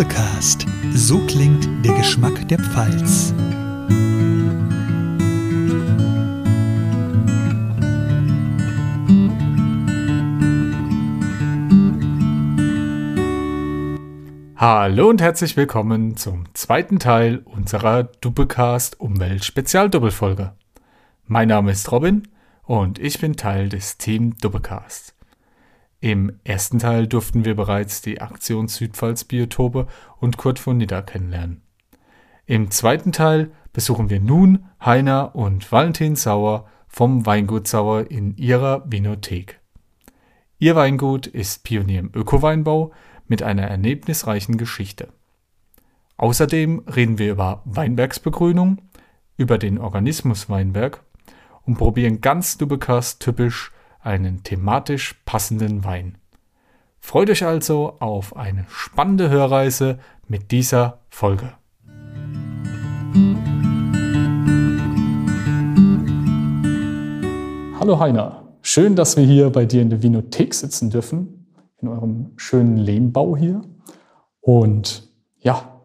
Dubbecast. So klingt der Geschmack der Pfalz. Hallo und herzlich willkommen zum zweiten Teil unserer Dubbecast Umwelt Spezialdoppelfolge. Mein Name ist Robin und ich bin Teil des Team Dubbecast. Im ersten Teil durften wir bereits die Aktion Südpfalz Biotope und Kurt von Nidda kennenlernen. Im zweiten Teil besuchen wir nun Heiner und Valentin Sauer vom Weingut Sauer in ihrer Vinothek. Ihr Weingut ist Pionier im Ökoweinbau mit einer erlebnisreichen Geschichte. Außerdem reden wir über Weinbergsbegrünung, über den Organismus Weinberg und probieren ganz Lübeckers typisch einen thematisch passenden Wein. Freut euch also auf eine spannende Hörreise mit dieser Folge. Hallo Heiner, schön, dass wir hier bei dir in der Vinothek sitzen dürfen, in eurem schönen Lehmbau hier. Und ja,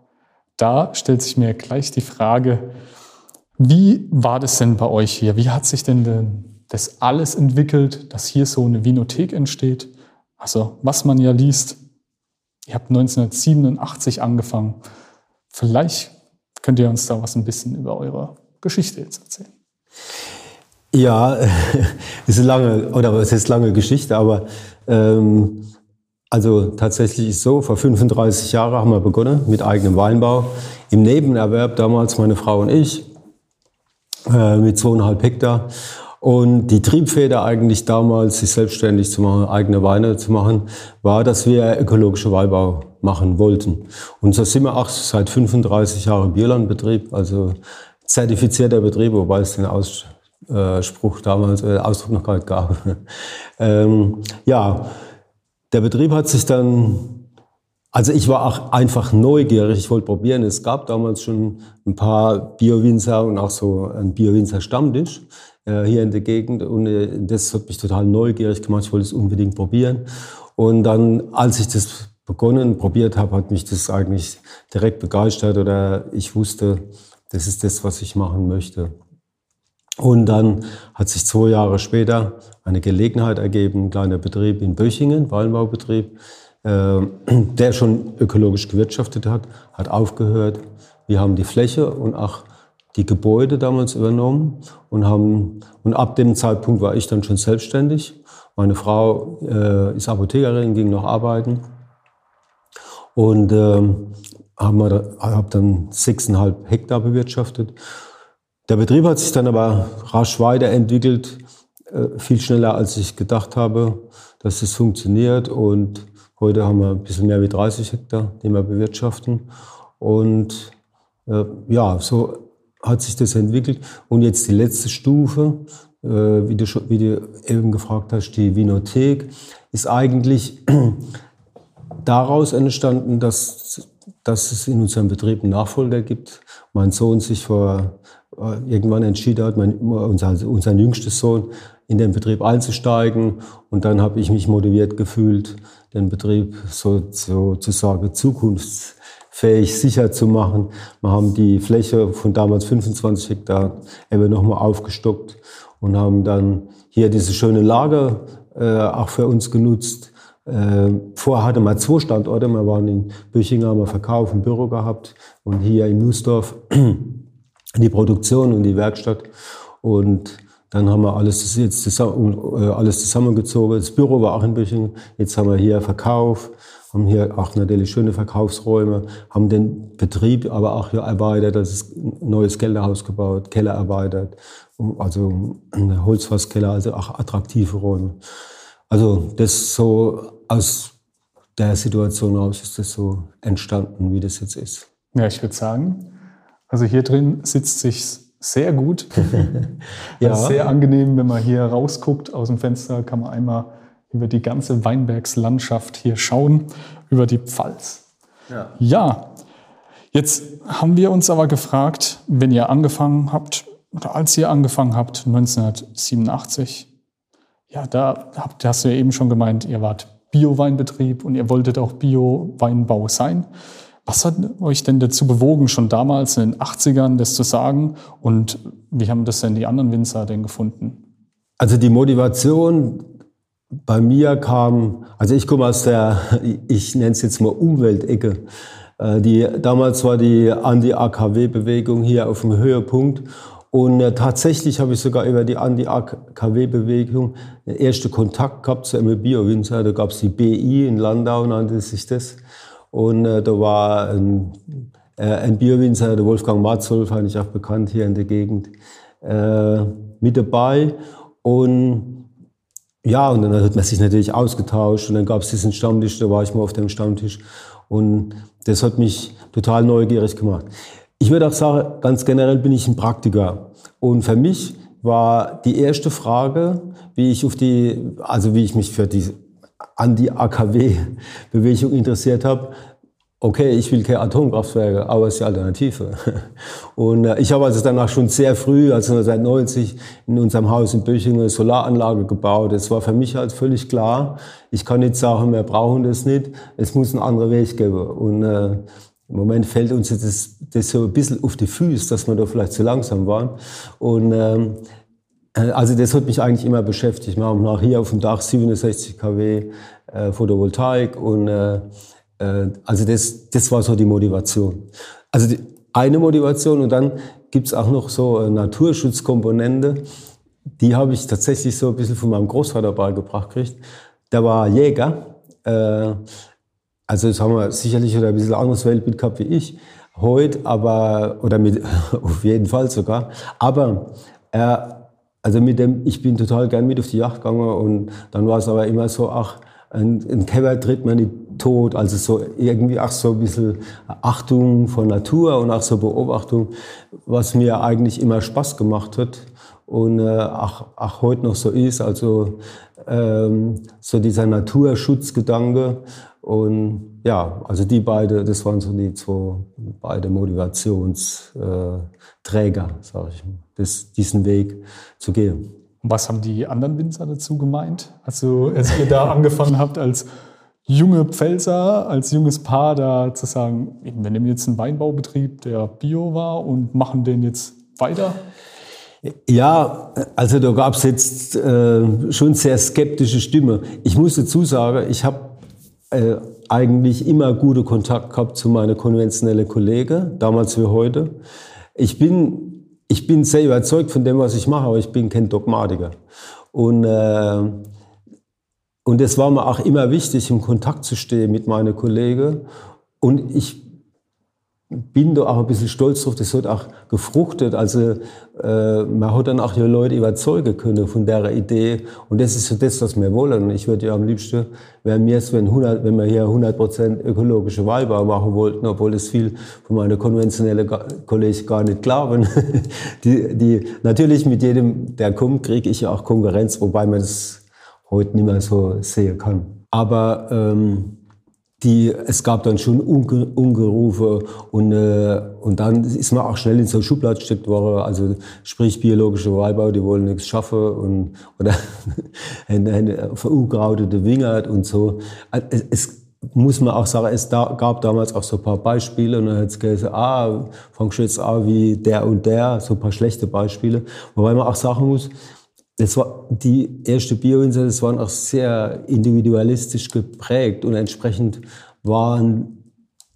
da stellt sich mir gleich die Frage, wie war das denn bei euch hier? Wie hat sich denn das alles entwickelt, dass hier so eine Vinothek entsteht. Also was man ja liest, ihr habt 1987 angefangen. Vielleicht könnt ihr uns da was ein bisschen über eure Geschichte jetzt erzählen. Ja, ist eine lange, oder es ist lange Geschichte, aber ähm, also tatsächlich ist so, vor 35 Jahren haben wir begonnen mit eigenem Weinbau. Im Nebenerwerb damals meine Frau und ich äh, mit zweieinhalb Hektar. Und die Triebfeder eigentlich damals, sich selbstständig zu machen, eigene Weine zu machen, war, dass wir ökologische Weinbau machen wollten. Und so sind wir auch seit 35 Jahren Biolandbetrieb, also zertifizierter Betrieb, wobei es den Ausspruch damals, äh, Ausdruck noch gar nicht gab. ähm, ja, der Betrieb hat sich dann, also ich war auch einfach neugierig, ich wollte probieren. Es gab damals schon ein paar Bio-Winzer und auch so ein Bio-Winzer-Stammtisch äh, hier in der Gegend. Und äh, das hat mich total neugierig gemacht. Ich wollte es unbedingt probieren. Und dann, als ich das begonnen, probiert habe, hat mich das eigentlich direkt begeistert oder ich wusste, das ist das, was ich machen möchte. Und dann hat sich zwei Jahre später eine Gelegenheit ergeben, ein kleiner Betrieb in Böchingen, Weinbaubetrieb, äh, der schon ökologisch gewirtschaftet hat, hat aufgehört. Wir haben die Fläche und auch die Gebäude damals übernommen und haben, und ab dem Zeitpunkt war ich dann schon selbstständig. Meine Frau äh, ist Apothekerin, ging noch arbeiten und äh, haben wir, hab dann sechseinhalb Hektar bewirtschaftet. Der Betrieb hat sich dann aber rasch weiterentwickelt, äh, viel schneller als ich gedacht habe, dass es funktioniert und heute haben wir ein bisschen mehr wie 30 Hektar, die wir bewirtschaften und äh, ja, so hat sich das entwickelt. Und jetzt die letzte Stufe, äh, wie, du, wie du eben gefragt hast, die Vinothek, ist eigentlich daraus entstanden, dass, dass es in unserem Betrieb einen Nachfolger gibt. Mein Sohn sich vor äh, irgendwann entschieden hat, mein, unser, unser jüngstes Sohn, in den Betrieb einzusteigen. Und dann habe ich mich motiviert gefühlt, den Betrieb so, sozusagen zukunfts fähig sicher zu machen. Wir haben die Fläche von damals 25 Hektar eben nochmal aufgestockt und haben dann hier diese schöne Lage äh, auch für uns genutzt. Äh, vorher hatte man zwei Standorte. Wir waren in Büchingen, haben wir Verkauf und Büro gehabt und hier in Nussdorf die Produktion und die Werkstatt. Und dann haben wir alles, jetzt zusammen, äh, alles zusammengezogen. Das Büro war auch in Büchingen. Jetzt haben wir hier Verkauf, haben hier auch natürlich schöne Verkaufsräume, haben den Betrieb aber auch hier erweitert, das ist ein neues Kellerhaus gebaut, Keller erweitert, also ein Holzfasskeller, also auch attraktive Räume. Also das so aus der Situation aus ist das so entstanden, wie das jetzt ist. Ja, ich würde sagen, also hier drin sitzt sich sehr gut. ja. Sehr angenehm, wenn man hier rausguckt aus dem Fenster, kann man einmal über die ganze Weinbergslandschaft hier schauen, über die Pfalz. Ja. ja, jetzt haben wir uns aber gefragt, wenn ihr angefangen habt, oder als ihr angefangen habt, 1987, ja, da habt, hast du ja eben schon gemeint, ihr wart Bio-Weinbetrieb und ihr wolltet auch Bio-Weinbau sein. Was hat euch denn dazu bewogen, schon damals in den 80ern das zu sagen? Und wie haben das denn die anderen Winzer denn gefunden? Also die Motivation bei mir kam, also ich komme aus der, ich nenne es jetzt mal Umweltecke. Äh, die, damals war die Anti-AKW-Bewegung hier auf dem Höhepunkt. Und äh, tatsächlich habe ich sogar über die Anti-AKW-Bewegung den ersten Kontakt gehabt zu einem Bio-Winzer. Da gab es die BI in Landau, nannte sich das. Und äh, da war ein, äh, ein Bierwinzer, der Wolfgang Matzolf, eigentlich auch bekannt hier in der Gegend, äh, mit dabei. Und ja, und dann hat man sich natürlich ausgetauscht und dann gab es diesen Stammtisch, da war ich mal auf dem Stammtisch. Und das hat mich total neugierig gemacht. Ich würde auch sagen, ganz generell bin ich ein Praktiker. Und für mich war die erste Frage, wie ich auf die, also wie ich mich für die an die AKW-Bewegung interessiert habe, okay, ich will keine Atomkraftwerke, aber es ist die Alternative. Und äh, ich habe also danach schon sehr früh, also 1990, in unserem Haus in Böchingen eine Solaranlage gebaut. Es war für mich halt völlig klar, ich kann nicht sagen, wir brauchen das nicht, es muss einen anderen Weg geben. Und äh, im Moment fällt uns das, das so ein bisschen auf die Füße, dass wir da vielleicht zu langsam waren. Und ähm, äh, also das hat mich eigentlich immer beschäftigt. Wir haben nach hier auf dem Dach 67 kW äh, Photovoltaik und äh, also das, das war so die Motivation. Also die eine Motivation und dann gibt's auch noch so eine Naturschutzkomponente. Die habe ich tatsächlich so ein bisschen von meinem Großvater beigebracht gekriegt. Der war Jäger. Äh, also das haben wir sicherlich ein bisschen anderes Weltbild gehabt wie ich heute, aber oder mit auf jeden Fall sogar. Aber er also mit dem, ich bin total gern mit auf die Yacht gegangen und dann war es aber immer so, ach, ein, ein Keller tritt man nicht tot. Also so irgendwie auch so ein bisschen Achtung von Natur und auch so Beobachtung, was mir eigentlich immer Spaß gemacht hat und äh, auch, auch heute noch so ist. Also ähm, so dieser Naturschutzgedanke und ja, also die beide, das waren so die zwei beide Motivationsträger, äh, sage ich mal das, diesen Weg zu gehen. Was haben die anderen Winzer dazu gemeint? Also als ihr da angefangen habt als junge Pfälzer, als junges Paar da zu sagen, wir nehmen jetzt einen Weinbaubetrieb, der bio war und machen den jetzt weiter? Ja, also da gab es jetzt äh, schon sehr skeptische Stimme. Ich muss dazu sagen, ich habe äh, eigentlich immer gute Kontakt gehabt zu meinen konventionellen Kollegen, damals wie heute. Ich bin ich bin sehr überzeugt von dem, was ich mache, aber ich bin kein Dogmatiker. Und, äh, und es war mir auch immer wichtig, im Kontakt zu stehen mit meinen Kollegen. Und ich bin da auch ein bisschen stolz drauf, das hat auch gefruchtet. Also äh, man hat dann auch die Leute überzeugen können von der Idee. Und das ist so das, was wir wollen. Ich würde ja am liebsten, wäre mir es, wenn, 100, wenn wir hier 100% ökologische Weinbau machen wollten, obwohl es viel von meinen konventionellen Kollegen gar nicht glauben. die, die, natürlich mit jedem, der kommt, kriege ich ja auch Konkurrenz, wobei man das heute nicht mehr so sehen kann. Aber ähm, die, es gab dann schon Unge Ungerufe und, äh, und dann ist man auch schnell in so eine Schublade gesteckt worden. Also sprich biologische Weinbau, die wollen nichts schaffen und, oder eine, eine verunkrautete Wingert und so. Es, es, muss man auch sagen, es da, gab damals auch so ein paar Beispiele und dann hat es gesagt, ah, fangst du jetzt an wie der und der, so ein paar schlechte Beispiele. Wobei man auch sagen muss, das war die erste Bioinsel, das waren auch sehr individualistisch geprägt und entsprechend waren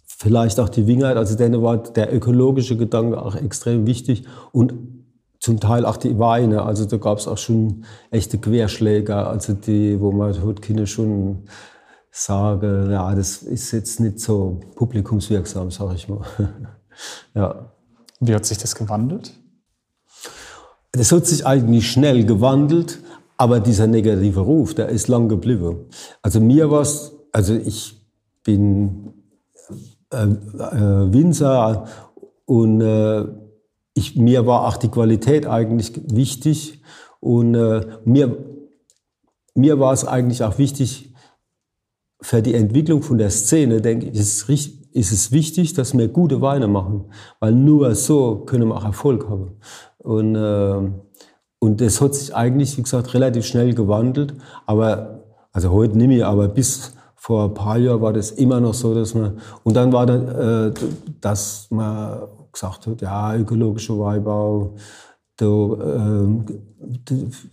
vielleicht auch die Wingheit, also denen war der ökologische Gedanke auch extrem wichtig und zum Teil auch die Weine. Also da gab es auch schon echte Querschläger, also die, wo man heute Kinder schon sage, ja, das ist jetzt nicht so publikumswirksam, sage ich mal. ja. Wie hat sich das gewandelt? Das hat sich eigentlich schnell gewandelt, aber dieser negative Ruf, der ist lang geblieben. Also mir war es, also ich bin äh, äh, Winzer und äh, ich, mir war auch die Qualität eigentlich wichtig und äh, mir, mir war es eigentlich auch wichtig für die Entwicklung von der Szene, denke ich, ist, ist es wichtig, dass wir gute Weine machen, weil nur so können wir auch Erfolg haben. Und, äh, und das hat sich eigentlich, wie gesagt, relativ schnell gewandelt. Aber, also heute nicht mehr, aber bis vor ein paar Jahren war das immer noch so, dass man, und dann war dann, äh, dass man gesagt hat, ja, ökologischer Weinbau, da, äh,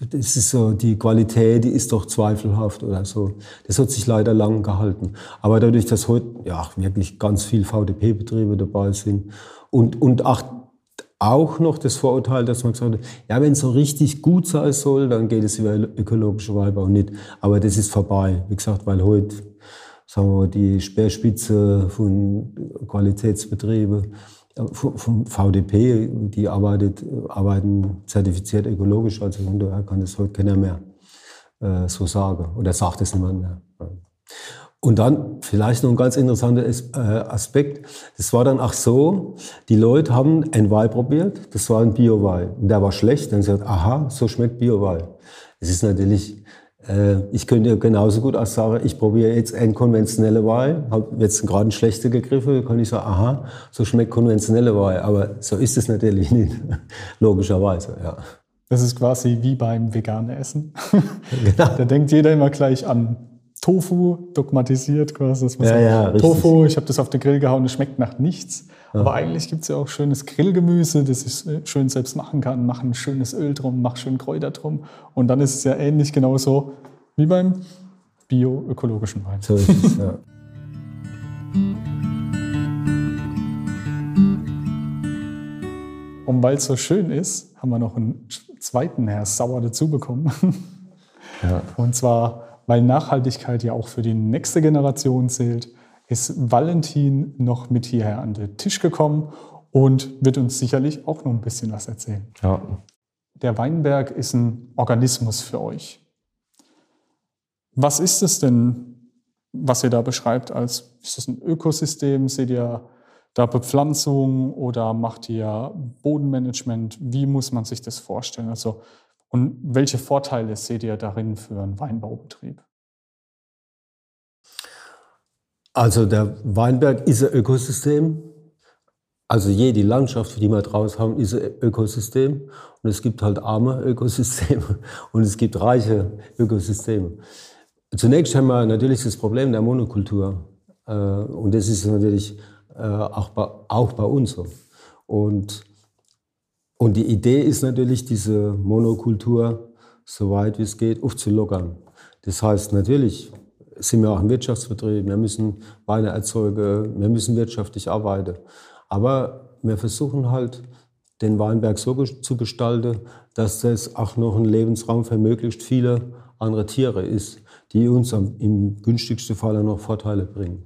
das ist so, die Qualität, die ist doch zweifelhaft oder so. Das hat sich leider lang gehalten. Aber dadurch, dass heute ja wirklich ganz viel VDP-Betriebe dabei sind und, und auch, auch noch das Vorurteil, dass man gesagt hat, ja, wenn es so richtig gut sein soll, dann geht es über ökologische Weinbau nicht. Aber das ist vorbei. Wie gesagt, weil heute, sagen wir mal, die Speerspitze von Qualitätsbetrieben vom VDP, die arbeitet, arbeiten zertifiziert ökologisch, also von daher kann das heute keiner mehr äh, so sagen oder sagt es niemand mehr. Und dann vielleicht noch ein ganz interessanter äh, Aspekt. Das war dann auch so, die Leute haben ein Wein probiert, das war ein Bio-Wein. Der war schlecht, dann sagt, aha, so schmeckt Bio-Wein. Es ist natürlich äh, ich könnte genauso gut auch sagen, ich probiere jetzt ein konventionelle Wein, habe jetzt gerade einen schlechten gegriffen, kann ich sagen, aha, so schmeckt konventionelle Wein. Aber so ist es natürlich nicht, logischerweise, ja. Das ist quasi wie beim veganen Essen. Genau. da denkt jeder immer gleich an Tofu, dogmatisiert quasi. Dass man ja, sagt, ja, Tofu, ich habe das auf den Grill gehauen, es schmeckt nach nichts. Aber eigentlich gibt es ja auch schönes Grillgemüse, das ich äh, schön selbst machen kann. Mach ein schönes Öl drum, mach schön Kräuter drum. Und dann ist es ja ähnlich genauso wie beim bio-ökologischen Wein. So ist es, ja. Und weil es so schön ist, haben wir noch einen zweiten Herr Sauer dazu bekommen. Ja. Und zwar, weil Nachhaltigkeit ja auch für die nächste Generation zählt, ist Valentin noch mit hierher an den Tisch gekommen und wird uns sicherlich auch noch ein bisschen was erzählen. Ja. Der Weinberg ist ein Organismus für euch. Was ist es denn, was ihr da beschreibt als, ist das ein Ökosystem? Seht ihr da Bepflanzung oder macht ihr Bodenmanagement? Wie muss man sich das vorstellen? Also, und welche Vorteile seht ihr darin für einen Weinbaubetrieb? Also der Weinberg ist ein Ökosystem. Also jede Landschaft, die wir draußen haben, ist ein Ökosystem. Und es gibt halt arme Ökosysteme und es gibt reiche Ökosysteme. Zunächst haben wir natürlich das Problem der Monokultur. Äh, und das ist natürlich äh, auch bei uns so. Und, und die Idee ist natürlich, diese Monokultur so weit wie es geht aufzulockern. Das heißt natürlich, sind wir auch ein Wirtschaftsbetrieb, wir müssen Weine erzeugen, wir müssen wirtschaftlich arbeiten. Aber wir versuchen halt, den Weinberg so zu gestalten, dass das auch noch ein Lebensraum für möglichst viele andere Tiere ist, die uns im günstigsten Fall noch Vorteile bringen.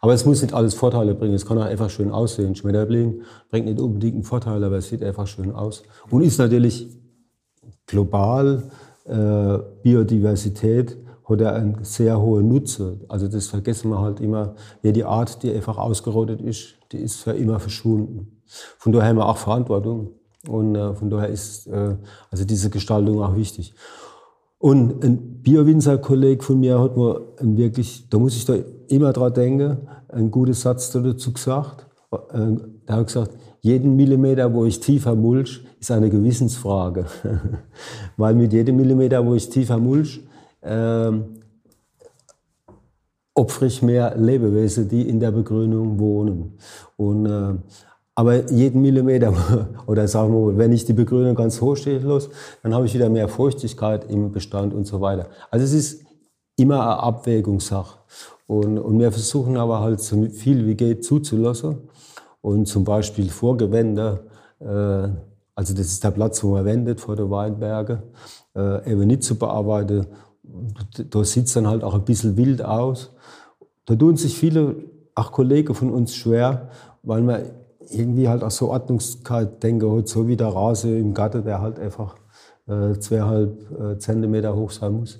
Aber es muss nicht alles Vorteile bringen, es kann auch einfach schön aussehen. Schmetterling bringt nicht unbedingt einen Vorteil, aber es sieht einfach schön aus. Und ist natürlich global äh, Biodiversität hat er einen sehr hohen Nutzen. Also das vergessen wir halt immer. Jede Art, die einfach ausgerottet ist, die ist für immer verschwunden. Von daher haben wir auch Verantwortung. Und äh, von daher ist äh, also diese Gestaltung auch wichtig. Und ein Biowinzer-Kolleg von mir hat mir wirklich, da muss ich da immer dran denken, einen guten Satz dazu gesagt. Äh, der hat gesagt, jeden Millimeter, wo ich tiefer mulch, ist eine Gewissensfrage. Weil mit jedem Millimeter, wo ich tiefer mulch, ähm, opfere ich mehr Lebewesen, die in der Begrünung wohnen. Und, äh, aber jeden Millimeter, oder sagen wir mal, wenn ich die Begrünung ganz hoch stehen lasse, dann habe ich wieder mehr Feuchtigkeit im Bestand und so weiter. Also es ist immer eine Abwägungssache. Und, und wir versuchen aber halt so viel wie geht zuzulassen. Und zum Beispiel Vorgewände, äh, also das ist der Platz, wo man wendet vor der Weinberge, äh, eben nicht zu bearbeiten, da sieht es dann halt auch ein bisschen wild aus. Da tun sich viele, auch Kollegen von uns schwer, weil man irgendwie halt auch so Ordnungskeit denke, halt so wie der Rase im Garten, der halt einfach äh, zweieinhalb äh, Zentimeter hoch sein muss.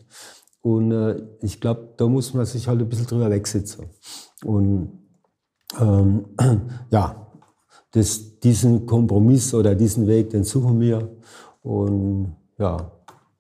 Und äh, ich glaube, da muss man sich halt ein bisschen drüber wegsitzen. Und ähm, ja, das, diesen Kompromiss oder diesen Weg, den suchen wir. Und ja,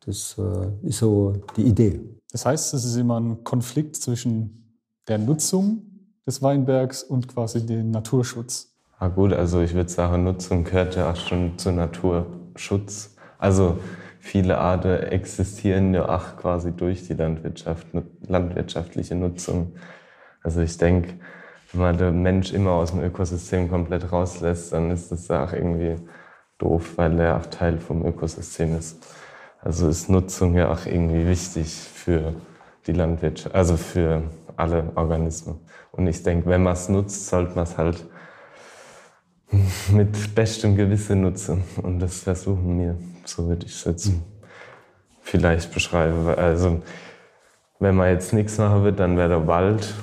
das äh, ist so die Idee. Das heißt, es ist immer ein Konflikt zwischen der Nutzung des Weinbergs und quasi dem Naturschutz. Ah gut, also ich würde sagen, Nutzung gehört ja auch schon zu Naturschutz. Also viele Arten existieren ja auch quasi durch die Landwirtschaft, landwirtschaftliche Nutzung. Also ich denke, wenn man den Mensch immer aus dem Ökosystem komplett rauslässt, dann ist das auch irgendwie doof, weil er auch Teil vom Ökosystem ist. Also ist Nutzung ja auch irgendwie wichtig für die Landwirtschaft, also für alle Organismen. Und ich denke, wenn man es nutzt, sollte man es halt mit bestem Gewissen nutzen. Und das versuchen wir, so würde ich es jetzt vielleicht beschreiben. Also, wenn man jetzt nichts machen wird, dann wäre der Wald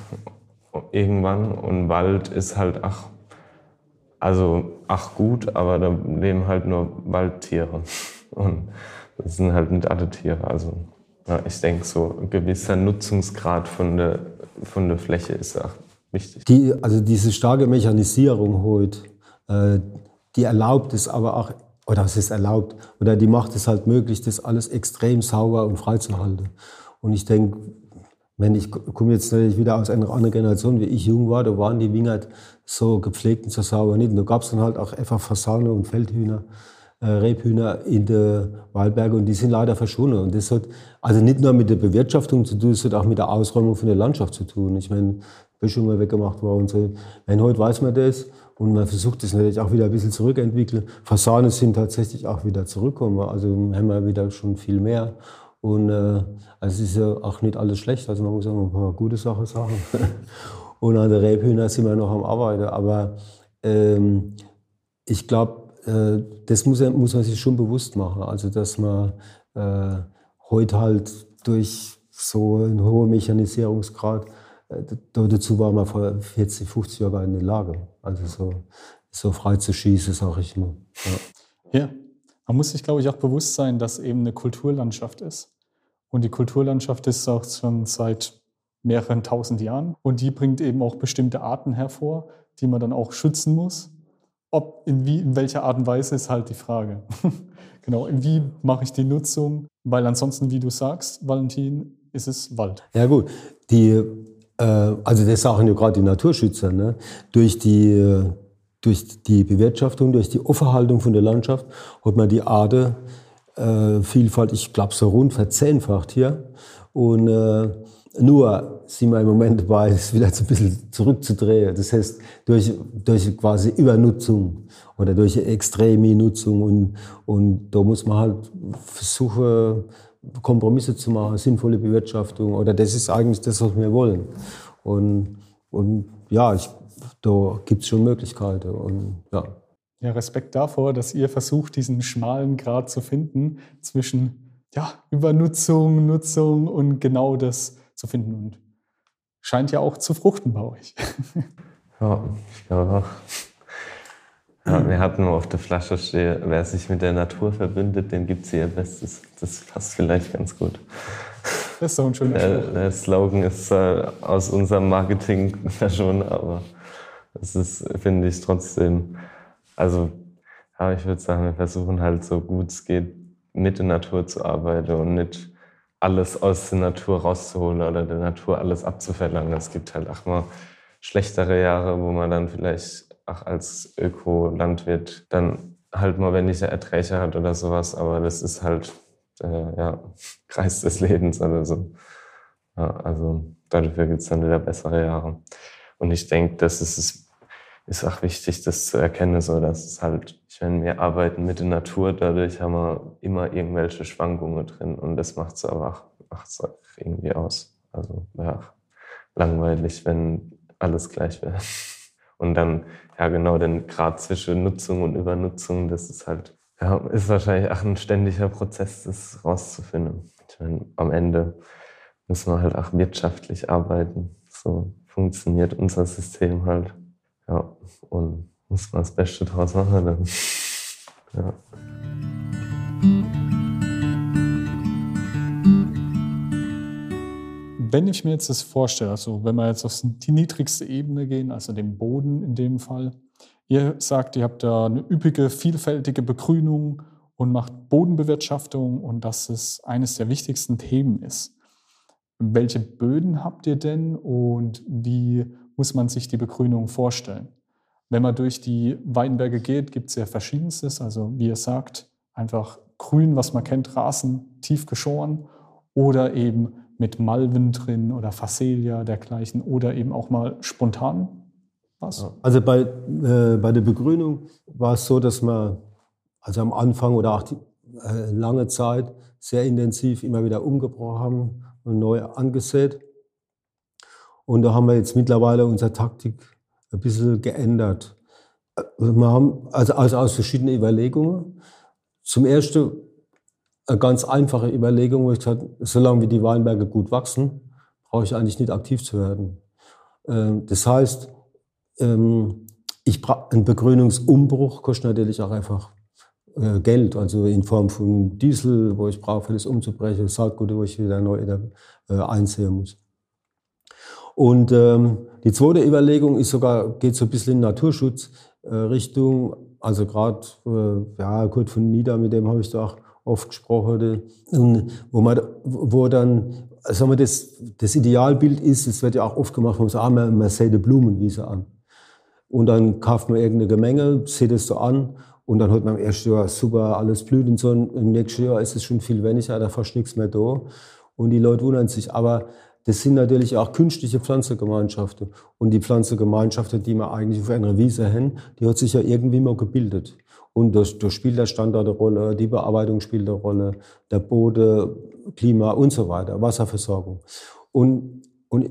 irgendwann. Und Wald ist halt, ach, also, ach gut, aber da leben halt nur Waldtiere. Und das sind halt nicht alle Tiere. Also, ja, ich denke, so ein gewisser Nutzungsgrad von der, von der Fläche ist auch wichtig. Die, also diese starke Mechanisierung heute, äh, die erlaubt es aber auch, oder es ist erlaubt, oder die macht es halt möglich, das alles extrem sauber und frei zu halten. Und ich denke, wenn ich komme jetzt natürlich wieder aus einer anderen Generation, wie ich jung war, da waren die Wingert so gepflegt und so sauber nicht. Und da gab es dann halt auch einfach Fasane und Feldhühner, äh, Rebhühner in der Waldberge und die sind leider verschwunden. Und das hat also nicht nur mit der Bewirtschaftung zu tun, es hat auch mit der Ausräumung von der Landschaft zu tun. Ich meine, Böschungen weggemacht worden und so. Wenn heute weiß man das und man versucht das natürlich auch wieder ein bisschen zurückentwickeln. Fasane sind tatsächlich auch wieder zurückgekommen. Also haben wir wieder schon viel mehr. Und äh, also es ist ja auch nicht alles schlecht. Also man muss auch ein paar gute Sachen sagen. und an der Rebhühner sind wir noch am Arbeiten. Aber ähm, ich glaube, äh, das muss, muss, man sich schon bewusst machen. Also dass man äh, heute halt durch so einen hohen Mechanisierungsgrad dazu war man vor 40, 50 Jahren in der Lage. Also so, so frei zu schießen, sage ich immer. Ja. ja. man muss sich, glaube ich, auch bewusst sein, dass eben eine Kulturlandschaft ist. Und die Kulturlandschaft ist auch schon seit mehreren tausend Jahren. Und die bringt eben auch bestimmte Arten hervor, die man dann auch schützen muss. Ob in, wie, in welcher Art und Weise ist halt die Frage. genau, wie mache ich die Nutzung? Weil ansonsten, wie du sagst, Valentin, ist es Wald. Ja gut, die also das sagen ja gerade die Naturschützer, ne? durch, die, äh, durch die Bewirtschaftung, durch die Offenhaltung von der Landschaft hat man die Artenvielfalt, äh, ich glaube, so rund verzehnfacht hier. Und äh, nur sind wir im Moment dabei, es wieder ein bisschen zurückzudrehen. Das heißt, durch, durch quasi Übernutzung oder durch extreme Nutzung. Und, und da muss man halt versuchen, Kompromisse zu machen, sinnvolle Bewirtschaftung. Oder das ist eigentlich das, was wir wollen. Und, und ja, ich, da gibt es schon Möglichkeiten. Und, ja. ja, Respekt davor, dass ihr versucht, diesen schmalen Grad zu finden zwischen ja, Übernutzung, Nutzung und genau das zu finden. Und scheint ja auch zu fruchten bei euch. Ja, auch. Ja, wir hatten auf der Flasche stehen, wer sich mit der Natur verbündet, dem gibt sie ihr Bestes. Das passt vielleicht ganz gut. Das ist doch ein schöner der, der Slogan ist äh, aus unserem Marketing schon, aber es ist, finde ich, trotzdem, also ja, ich würde sagen, wir versuchen halt so gut es geht, mit der Natur zu arbeiten und nicht alles aus der Natur rauszuholen oder der Natur alles abzuverlangen. Es gibt halt auch mal schlechtere Jahre, wo man dann vielleicht auch als Öko-Landwirt dann halt mal, wenn ich Erträge hat oder sowas, aber das ist halt, äh, ja, Kreis des Lebens oder so. Ja, also dafür gibt es dann wieder bessere Jahre. Und ich denke, das ist, ist auch wichtig, das zu erkennen, so dass es halt, ich meine, wir arbeiten mit der Natur, dadurch haben wir immer irgendwelche Schwankungen drin und das macht es aber macht's auch irgendwie aus. Also ja, langweilig, wenn alles gleich wäre. Und dann, ja genau, den Grad zwischen Nutzung und Übernutzung, das ist halt, ja, ist wahrscheinlich auch ein ständiger Prozess, das rauszufinden. Ich meine, am Ende müssen wir halt auch wirtschaftlich arbeiten. So funktioniert unser System halt. Ja, und muss man das Beste draus machen dann. Ja. Wenn ich mir jetzt das vorstelle, also wenn wir jetzt auf die niedrigste Ebene gehen, also den Boden in dem Fall, ihr sagt, ihr habt da eine üppige, vielfältige Begrünung und macht Bodenbewirtschaftung und dass es eines der wichtigsten Themen ist. Welche Böden habt ihr denn und wie muss man sich die Begrünung vorstellen? Wenn man durch die Weinberge geht, gibt es ja verschiedenstes. Also wie ihr sagt, einfach Grün, was man kennt, Rasen tief geschoren oder eben mit Malven drin oder Phacelia dergleichen oder eben auch mal spontan was? Also bei, äh, bei der Begrünung war es so, dass man also am Anfang oder auch die, äh, lange Zeit sehr intensiv immer wieder umgebrochen haben und neu angesät. Und da haben wir jetzt mittlerweile unsere Taktik ein bisschen geändert. Äh, wir haben also, also aus verschiedenen Überlegungen. Zum ersten eine ganz einfache Überlegung, wo ich gesagt solange wie die Weinberge gut wachsen, brauche ich eigentlich nicht aktiv zu werden. Ähm, das heißt, ähm, ich ein Begrünungsumbruch kostet natürlich auch einfach äh, Geld, also in Form von Diesel, wo ich brauche, für das umzubrechen, Saatgut, wo ich wieder neu äh, einsehen muss. Und ähm, die zweite Überlegung ist sogar, geht so ein bisschen in Naturschutzrichtung. Äh, also gerade, ja, Kurt von Nieder, mit dem habe ich da auch oft gesprochen, und wo man, wo dann, sagen wir, das, das Idealbild ist, es wird ja auch oft gemacht, man sagt, ah, man, man sieht eine Blumenwiese an. Und dann kauft man irgendeine Gemenge, sieht es so an und dann hat man im ersten Jahr super, alles blüht und so. Und Im nächsten Jahr ist es schon viel weniger, da fast nichts mehr da. Und die Leute wundern sich. Aber das sind natürlich auch künstliche Pflanzengemeinschaften. Und die Pflanzengemeinschaften, die man eigentlich auf einer Wiese haben, die hat sich ja irgendwie mal gebildet. Und da, da spielt der Standort eine Rolle, die Bearbeitung spielt eine Rolle, der Boden, Klima und so weiter, Wasserversorgung. Und, und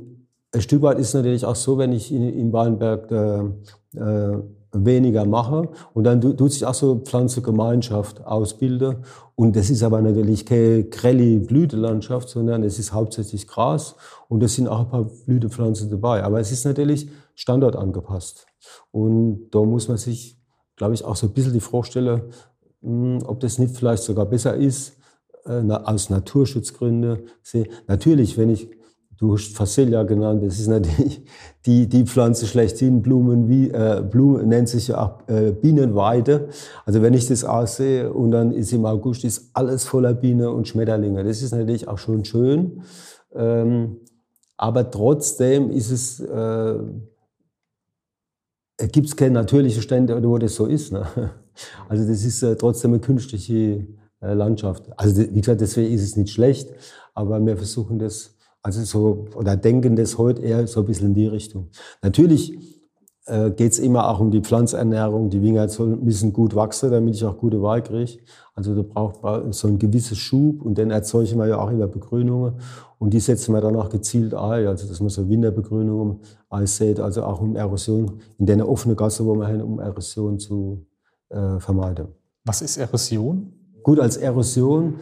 ein Stück weit ist es natürlich auch so, wenn ich in, in Weinberg äh, äh, weniger mache und dann tut sich auch so Pflanzengemeinschaft ausbilden. Und das ist aber natürlich keine grelle Blütelandschaft, sondern es ist hauptsächlich Gras und es sind auch ein paar Blütepflanzen dabei. Aber es ist natürlich standortangepasst. Und da muss man sich, glaube ich, auch so ein bisschen die stellen, hm, ob das nicht vielleicht sogar besser ist, äh, aus Naturschutzgründen. Natürlich, wenn ich Du hast Facelia genannt, das ist natürlich die, die Pflanze schlechthin, Blumen, wie, äh, Blumen nennt sich ja auch äh, Bienenweide. Also wenn ich das aussehe und dann ist im August ist alles voller Bienen und Schmetterlinge. Das ist natürlich auch schon schön. Ähm, aber trotzdem ist es, äh, gibt es keine natürliche Stände, wo das so ist. Ne? Also das ist äh, trotzdem eine künstliche äh, Landschaft. Also wie gesagt, deswegen ist es nicht schlecht, aber wir versuchen das also so, oder denken das heute eher so ein bisschen in die Richtung. Natürlich äh, geht es immer auch um die Pflanzernährung. Die Winger müssen gut wachsen, damit ich auch gute Wahl kriege. Also da braucht man so ein gewisses Schub und dann erzeugen wir ja auch immer Begrünungen. Und die setzen wir dann auch gezielt ein, also dass man so Winterbegrünungen einsät, also auch um Erosion, in der offenen Gasse, wo wir haben, um Erosion zu äh, vermeiden. Was ist Erosion? Gut, als Erosion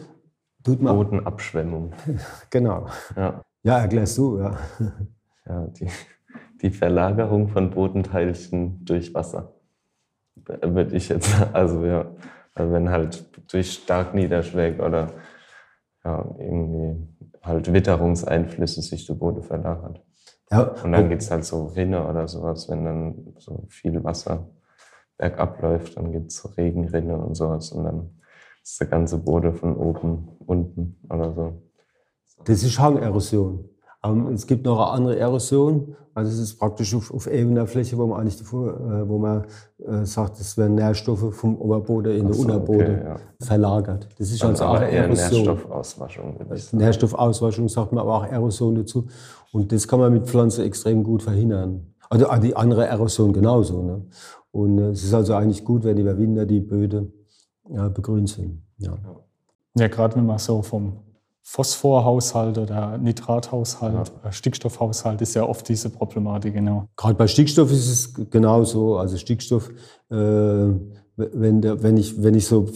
tut man. Bodenabschwemmung. genau. Ja. Ja, erklärst du, ja. Ja, die, die Verlagerung von Bodenteilchen durch Wasser. Würde ich jetzt, also ja, also wenn halt durch stark Niederschläge oder ja, irgendwie halt Witterungseinflüsse sich der Boden verlagert. Ja. Und dann gibt es halt so Rinne oder sowas, wenn dann so viel Wasser bergab läuft, dann gibt es Regenrinne und sowas und dann ist der ganze Boden von oben unten oder so. Das ist Hangerosion. Aber es gibt noch eine andere Erosion. Also es ist praktisch auf, auf ebener Fläche, wo man eigentlich davor, äh, wo man äh, sagt, es werden Nährstoffe vom Oberboden in den so, Unterboden okay, ja. verlagert. Das ist also, also auch eher Erosion. Nährstoffauswaschung. Nährstoffauswaschung sagt man aber auch Erosion dazu. Und das kann man mit Pflanzen extrem gut verhindern. Also die andere Erosion genauso. Ne? Und äh, es ist also eigentlich gut, wenn über Winter die Böden ja, begrünt sind. Ja, ja gerade wenn man so vom Phosphorhaushalt oder Nitrathaushalt, ja. Äh, Stickstoffhaushalt ist ja oft diese Problematik, genau. Gerade bei Stickstoff ist es genauso. Also Stickstoff, äh, wenn, der, wenn, ich, wenn ich so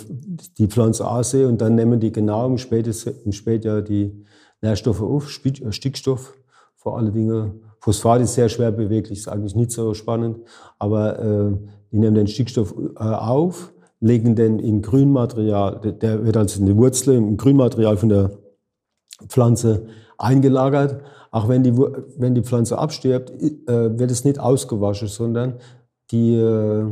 die Pflanze ansehe und dann nehmen die genau im, Spätes, im Spätjahr die Nährstoffe auf, äh, Stickstoff vor allen Dingen. Phosphat ist sehr schwer beweglich, ist eigentlich nicht so spannend, aber äh, die nehmen den Stickstoff äh, auf, legen den in Grünmaterial, der wird also in die Wurzel, im Grünmaterial von der Pflanze eingelagert. Auch wenn die, wenn die Pflanze abstirbt, äh, wird es nicht ausgewaschen, sondern die, äh,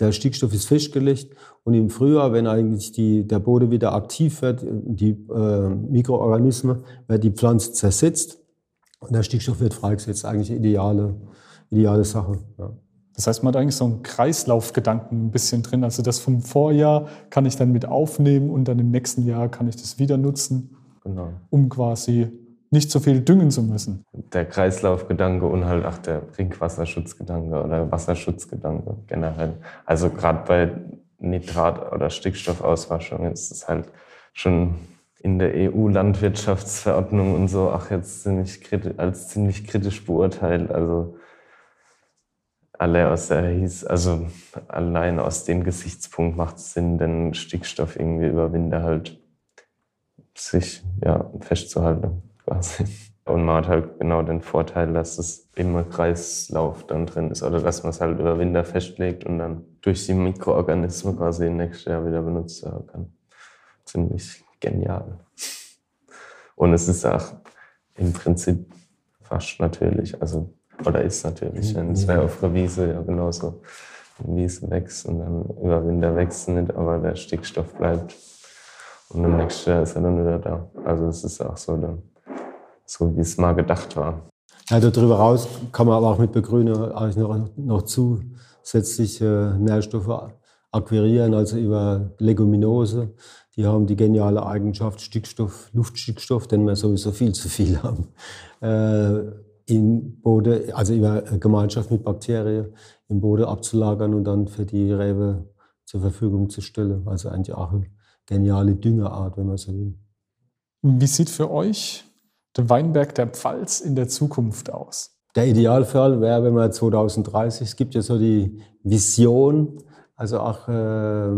der Stickstoff ist festgelegt. Und im Frühjahr, wenn eigentlich die, der Boden wieder aktiv wird, die äh, Mikroorganismen, wird die Pflanze zersetzt und der Stickstoff wird freigesetzt. Eigentlich ideale, ideale Sache. Ja. Das heißt, man hat eigentlich so einen Kreislaufgedanken ein bisschen drin. Also das vom Vorjahr kann ich dann mit aufnehmen und dann im nächsten Jahr kann ich das wieder nutzen, genau. um quasi nicht so viel düngen zu müssen. Der Kreislaufgedanke und halt auch der Trinkwasserschutzgedanke oder Wasserschutzgedanke generell. Also gerade bei Nitrat- oder Stickstoffauswaschung ist es halt schon in der EU-Landwirtschaftsverordnung und so auch jetzt ziemlich kritisch, als ziemlich kritisch beurteilt. Also alle aus der hieß, also allein aus dem Gesichtspunkt macht es Sinn, den Stickstoff irgendwie über Winter halt sich ja, festzuhalten quasi. Und man hat halt genau den Vorteil, dass es im Kreislauf dann drin ist oder dass man es halt über Winter festlegt und dann durch die Mikroorganismen quasi nächstes Jahr wieder benutzt werden kann. Ziemlich genial. Und es ist auch im Prinzip fast natürlich, also oder ist natürlich. Mhm. Es wäre auf der Wiese ja genauso. Die wächst und dann über Winter wächst nicht, aber der Stickstoff bleibt. Und im nächsten Jahr ist er dann wieder da. Also es ist auch so, dann, so wie es mal gedacht war. Ja, darüber raus kann man aber auch mit Begrüner eigentlich noch, noch zusätzliche Nährstoffe akquirieren, also über Leguminose. Die haben die geniale Eigenschaft, Stickstoff, Luftstickstoff, den wir sowieso viel zu viel haben. Äh, in Boden, also über Gemeinschaft mit Bakterien im Boden abzulagern und dann für die Rebe zur Verfügung zu stellen. Also eigentlich auch eine geniale Düngerart, wenn man so will. Wie sieht für euch der Weinberg der Pfalz in der Zukunft aus? Der Idealfall wäre, wenn man 2030, es gibt ja so die Vision, also auch, äh,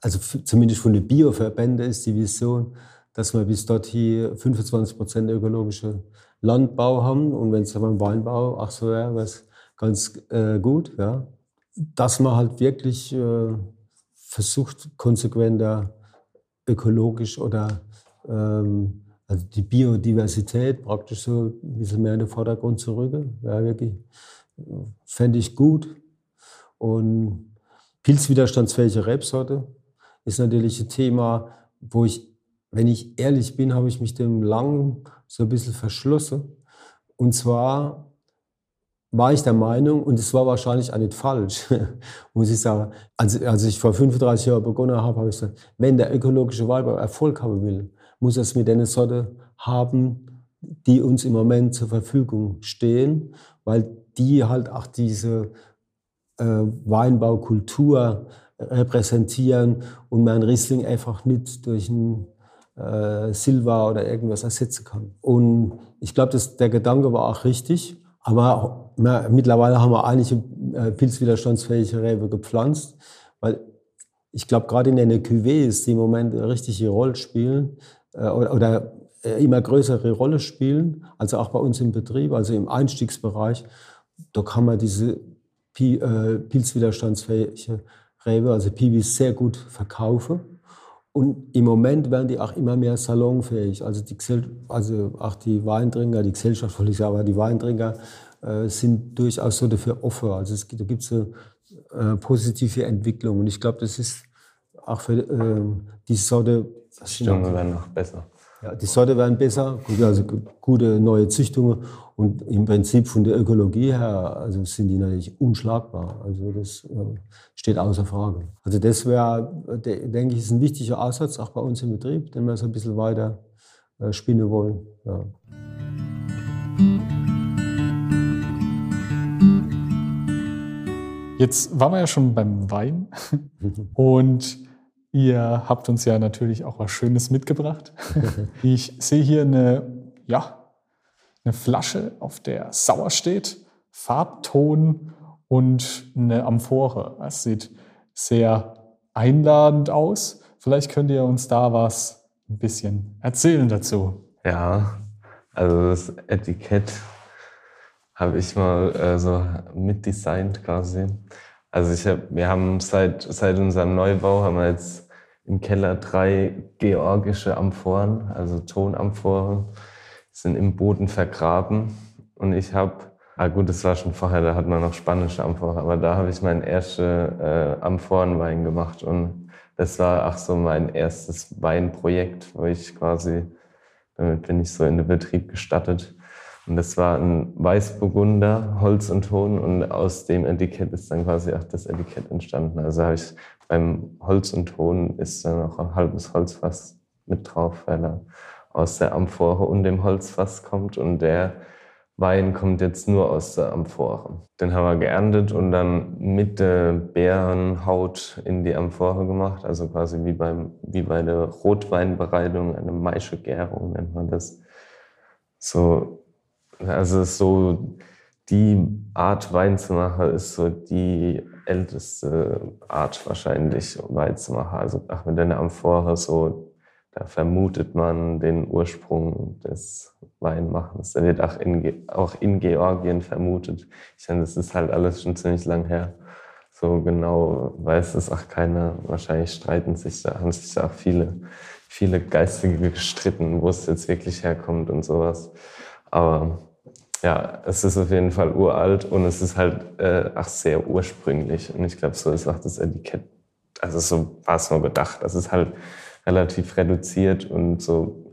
also zumindest von den Bioverbänden ist die Vision, dass wir bis dort hier 25 Prozent ökologische Landbau haben und wenn es beim Weinbau auch so wäre, wäre es ganz äh, gut, ja. Dass man halt wirklich äh, versucht, konsequenter ökologisch oder ähm, also die Biodiversität praktisch so ein bisschen mehr in den Vordergrund zu rücken. Ja, wirklich, fände ich gut. Und pilzwiderstandsfähige Rebsorte ist natürlich ein Thema, wo ich, wenn ich ehrlich bin, habe ich mich dem lang so ein bisschen verschlossen. Und zwar war ich der Meinung, und es war wahrscheinlich auch nicht falsch, muss ich sagen, als, als ich vor 35 Jahren begonnen habe, habe ich gesagt, wenn der ökologische Weinbau Erfolg haben will, muss er es mit einer Sorte haben, die uns im Moment zur Verfügung stehen, weil die halt auch diese äh, Weinbaukultur repräsentieren und man Riesling einfach nicht durch ein äh, Silva oder irgendwas ersetzen kann. Und ich glaube, der Gedanke war auch richtig. Aber wir, mittlerweile haben wir einige äh, pilzwiderstandsfähige Rebe gepflanzt, weil ich glaube, gerade in den Cuvées, die im Moment eine richtige Rolle spielen äh, oder, oder äh, immer größere Rolle spielen, also auch bei uns im Betrieb, also im Einstiegsbereich, da kann man diese äh, pilzwiderstandsfähige Rebe, also Piwis, sehr gut verkaufen. Und im Moment werden die auch immer mehr salonfähig. Also, die, also auch die Weintrinker, die Gesellschaft, ich sagen, aber die Weintrinker äh, sind durchaus so dafür offen. Also es, da gibt es eine äh, positive Entwicklung. Und ich glaube, das ist auch für äh, die Sorte... Züchtungen werden noch besser. Ja, die Sorte werden besser, also gute neue Züchtungen. Und im Prinzip von der Ökologie her also sind die natürlich unschlagbar. Also das äh, steht außer Frage. Also das wäre, denke ich, ist ein wichtiger Aussatz auch bei uns im Betrieb, den wir so ein bisschen weiter äh, spinnen wollen. Ja. Jetzt waren wir ja schon beim Wein und ihr habt uns ja natürlich auch was Schönes mitgebracht. Ich sehe hier eine, ja, eine Flasche, auf der sauer steht, Farbton und eine Amphore. Es sieht sehr einladend aus. Vielleicht könnt ihr uns da was ein bisschen erzählen dazu. Ja, also das Etikett habe ich mal äh, so mitdesignt quasi. Also ich hab, wir haben seit, seit unserem Neubau haben wir jetzt im Keller drei georgische Amphoren, also Tonamphoren sind im Boden vergraben. Und ich habe, ah gut, das war schon vorher, da hat man noch spanische Amphoren, aber da habe ich meinen ersten äh, Amphorenwein gemacht. Und das war auch so mein erstes Weinprojekt, wo ich quasi, damit bin ich so in den Betrieb gestattet. Und das war ein Weißburgunder, Holz und Ton. Und aus dem Etikett ist dann quasi auch das Etikett entstanden. Also habe ich beim Holz und Ton ist dann auch ein halbes Holzfass mit drauf, weil er aus der Amphore und dem Holzfass kommt. Und der Wein kommt jetzt nur aus der Amphore. Den haben wir geerntet und dann mit der Bärenhaut in die Amphore gemacht. Also quasi wie, beim, wie bei der Rotweinbereitung, eine Maischegärung nennt man das. So also so die Art Wein zu machen, ist so die älteste Art wahrscheinlich Wein zu machen. Also auch mit der Amphore so, da vermutet man den Ursprung des Weinmachens. Der wird auch in, auch in Georgien vermutet. Ich meine, das ist halt alles schon ziemlich lang her. So genau weiß es auch keiner. Wahrscheinlich streiten sich da, haben sich da auch viele, viele Geistige gestritten, wo es jetzt wirklich herkommt und sowas. Aber ja, es ist auf jeden Fall uralt und es ist halt äh, auch sehr ursprünglich. Und ich glaube, so ist auch das Etikett, also so war es nur gedacht. Das ist halt relativ reduziert und so,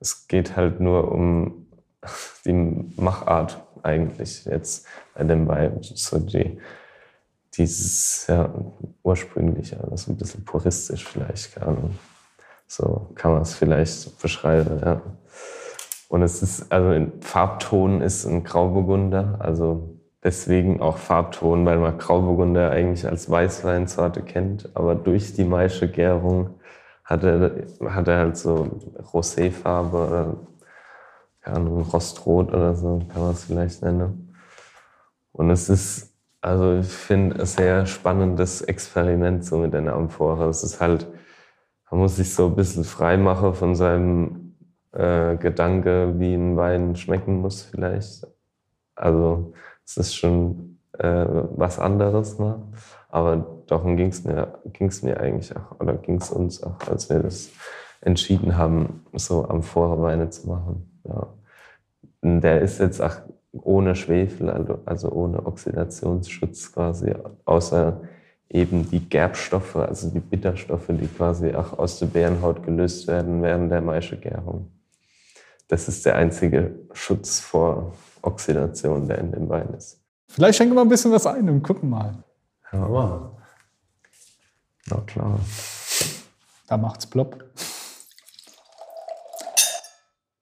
es geht halt nur um die Machart eigentlich jetzt bei dem Wein. So die, dieses ja, ursprüngliche, also ein bisschen puristisch vielleicht, keine Ahnung. So kann man es vielleicht beschreiben, ja. Und es ist, also in Farbton ist ein Grauburgunder, also deswegen auch Farbton, weil man Grauburgunder eigentlich als Weißweinsorte kennt, aber durch die Maische Gärung hat er, hat er halt so Roséfarbe oder keine Ahnung, Rostrot oder so, kann man es vielleicht nennen. Und es ist, also ich finde, ein sehr spannendes Experiment so mit einer Amphore. Es ist halt, man muss sich so ein bisschen frei machen von seinem äh, Gedanke, wie ein Wein schmecken muss vielleicht. Also es ist schon äh, was anderes, ne? aber darum ging es mir, ging's mir eigentlich auch, oder ging es uns auch, als wir das entschieden haben, so am Vorweine zu machen. Ja. Der ist jetzt auch ohne Schwefel, also, also ohne Oxidationsschutz quasi, außer eben die Gerbstoffe, also die Bitterstoffe, die quasi auch aus der Bärenhaut gelöst werden während der Maischegärung. Das ist der einzige Schutz vor Oxidation, der in dem Wein ist. Vielleicht schenken wir ein bisschen was ein und gucken mal. Ja. Na klar. Da macht's plopp.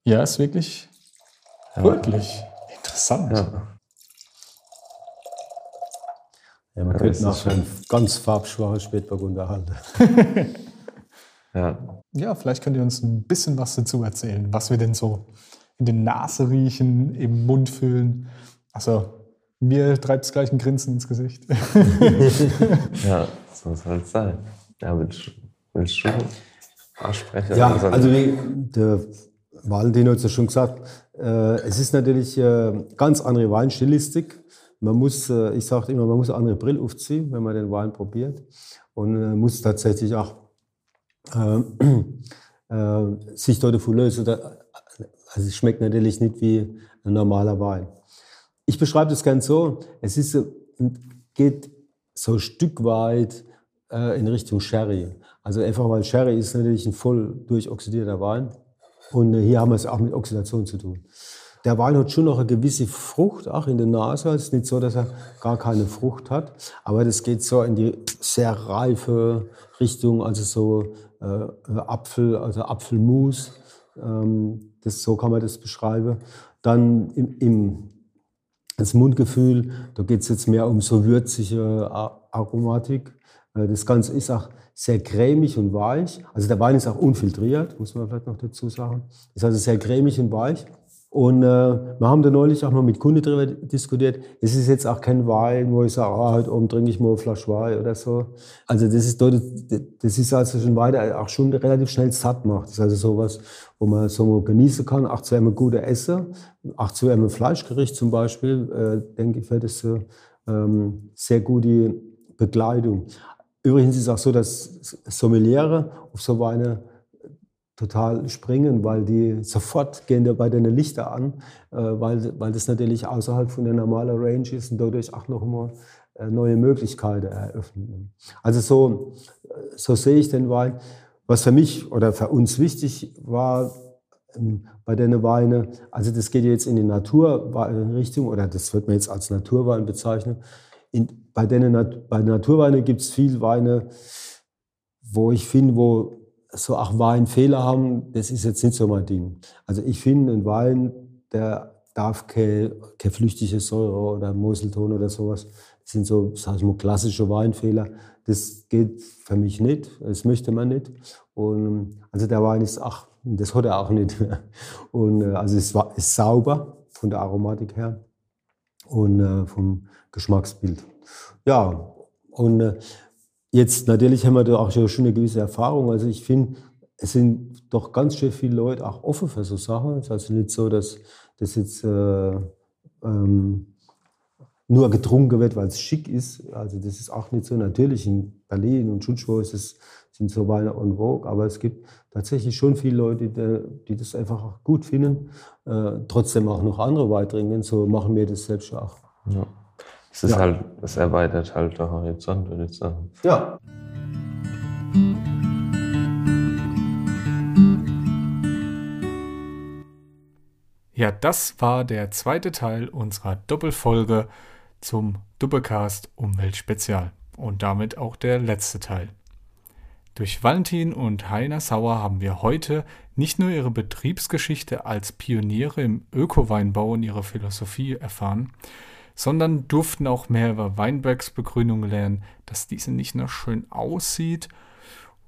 Ja, ist wirklich ja. wirklich interessant. Ja. Ja, man ja, könnte noch ein ganz farbschwaches Spätburgunder halten. Ja. ja, vielleicht könnt ihr uns ein bisschen was dazu erzählen, was wir denn so in den Nase riechen, im Mund fühlen. Also mir treibt es gleich ein Grinsen ins Gesicht. ja, so soll es sein. Ja, willst, willst du aussprechen? Ja, also wie der Valentin hat es ja schon gesagt, äh, es ist natürlich äh, ganz andere Weinstilistik. Man muss, äh, ich sage immer, man muss eine andere Brille aufziehen, wenn man den Wein probiert. Und äh, muss tatsächlich auch äh, äh, sich dort lösen. Also es schmeckt natürlich nicht wie ein normaler Wein. Ich beschreibe das ganz so, es ist, geht so ein Stück weit äh, in Richtung Sherry. Also einfach, weil Sherry ist natürlich ein voll durchoxidierter Wein. Und hier haben wir es auch mit Oxidation zu tun. Der Wein hat schon noch eine gewisse Frucht, auch in der Nase. Es ist nicht so, dass er gar keine Frucht hat. Aber das geht so in die sehr reife Richtung, also so Apfel, also Apfelmus. Ähm, das, so kann man das beschreiben. Dann im, im das Mundgefühl, da geht es jetzt mehr um so würzige Aromatik. Äh, das Ganze ist auch sehr cremig und weich. Also der Wein ist auch unfiltriert, muss man vielleicht noch dazu sagen. Ist also sehr cremig und weich. Und äh, wir haben da neulich auch mal mit Kunden darüber diskutiert. Es ist jetzt auch kein Wein, wo ich sage, ah, heute Abend trinke ich mal eine Flasche Wein oder so. Also das ist, dort, das ist also schon weiter, auch schon relativ schnell satt macht. Das ist also sowas, wo man so genießen kann. Auch zu einem guten Essen, auch zu einem Fleischgericht zum Beispiel, äh, denke ich, wäre das so ähm, sehr gute Begleitung. Übrigens ist es auch so, dass Sommeliere auf so Weine total springen, weil die sofort gehen bei den Lichter an, äh, weil, weil das natürlich außerhalb von der normalen Range ist und dadurch auch noch mal äh, neue Möglichkeiten eröffnen. Also so, so sehe ich den Wein. Was für mich oder für uns wichtig war, ähm, bei den Weinen, also das geht jetzt in die Naturrichtung oder das wird man jetzt als Naturwein bezeichnen. In, bei den bei Naturweinen gibt es viel Weine, wo ich finde, wo so auch Weinfehler haben, das ist jetzt nicht so mein Ding. Also ich finde, ein Wein, der darf keine, keine flüchtige Säure oder Moselton oder sowas. Das sind so, sag ich mal, klassische Weinfehler. Das geht für mich nicht. Das möchte man nicht. Und also der Wein ist, ach, das hat er auch nicht. Und äh, also es ist sauber von der Aromatik her und äh, vom Geschmacksbild. Ja, und äh, jetzt natürlich haben wir da auch schon eine gewisse Erfahrung. Also ich finde, es sind doch ganz schön viele Leute auch offen für so Sachen. Es ist also nicht so, dass das jetzt äh, ähm, nur getrunken wird, weil es schick ist. Also das ist auch nicht so. Natürlich in Berlin und Schutschwo ist es, sind so Weine en vogue, aber es gibt tatsächlich schon viele Leute, die, die das einfach auch gut finden. Äh, trotzdem auch noch andere Weitringen. So machen wir das selbst auch. Ja. Es ist ja. halt, es erweitert halt der Horizont, würde ich sagen. Ja. Ja, das war der zweite Teil unserer Doppelfolge zum Doppelcast Umweltspezial und damit auch der letzte Teil. Durch Valentin und Heiner Sauer haben wir heute nicht nur ihre Betriebsgeschichte als Pioniere im Öko-Weinbau und ihre Philosophie erfahren, sondern durften auch mehr über Weinbergsbegrünung lernen, dass diese nicht nur schön aussieht,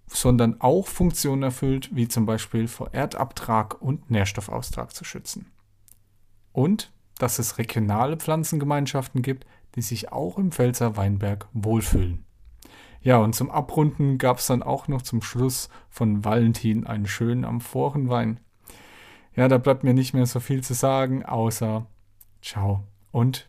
sondern auch Funktionen erfüllt, wie zum Beispiel vor Erdabtrag und Nährstoffaustrag zu schützen und dass es regionale Pflanzengemeinschaften gibt, die sich auch im Pfälzer Weinberg wohlfühlen. Ja, und zum Abrunden gab es dann auch noch zum Schluss von Valentin einen schönen Amphorenwein. Ja, da bleibt mir nicht mehr so viel zu sagen, außer ciao und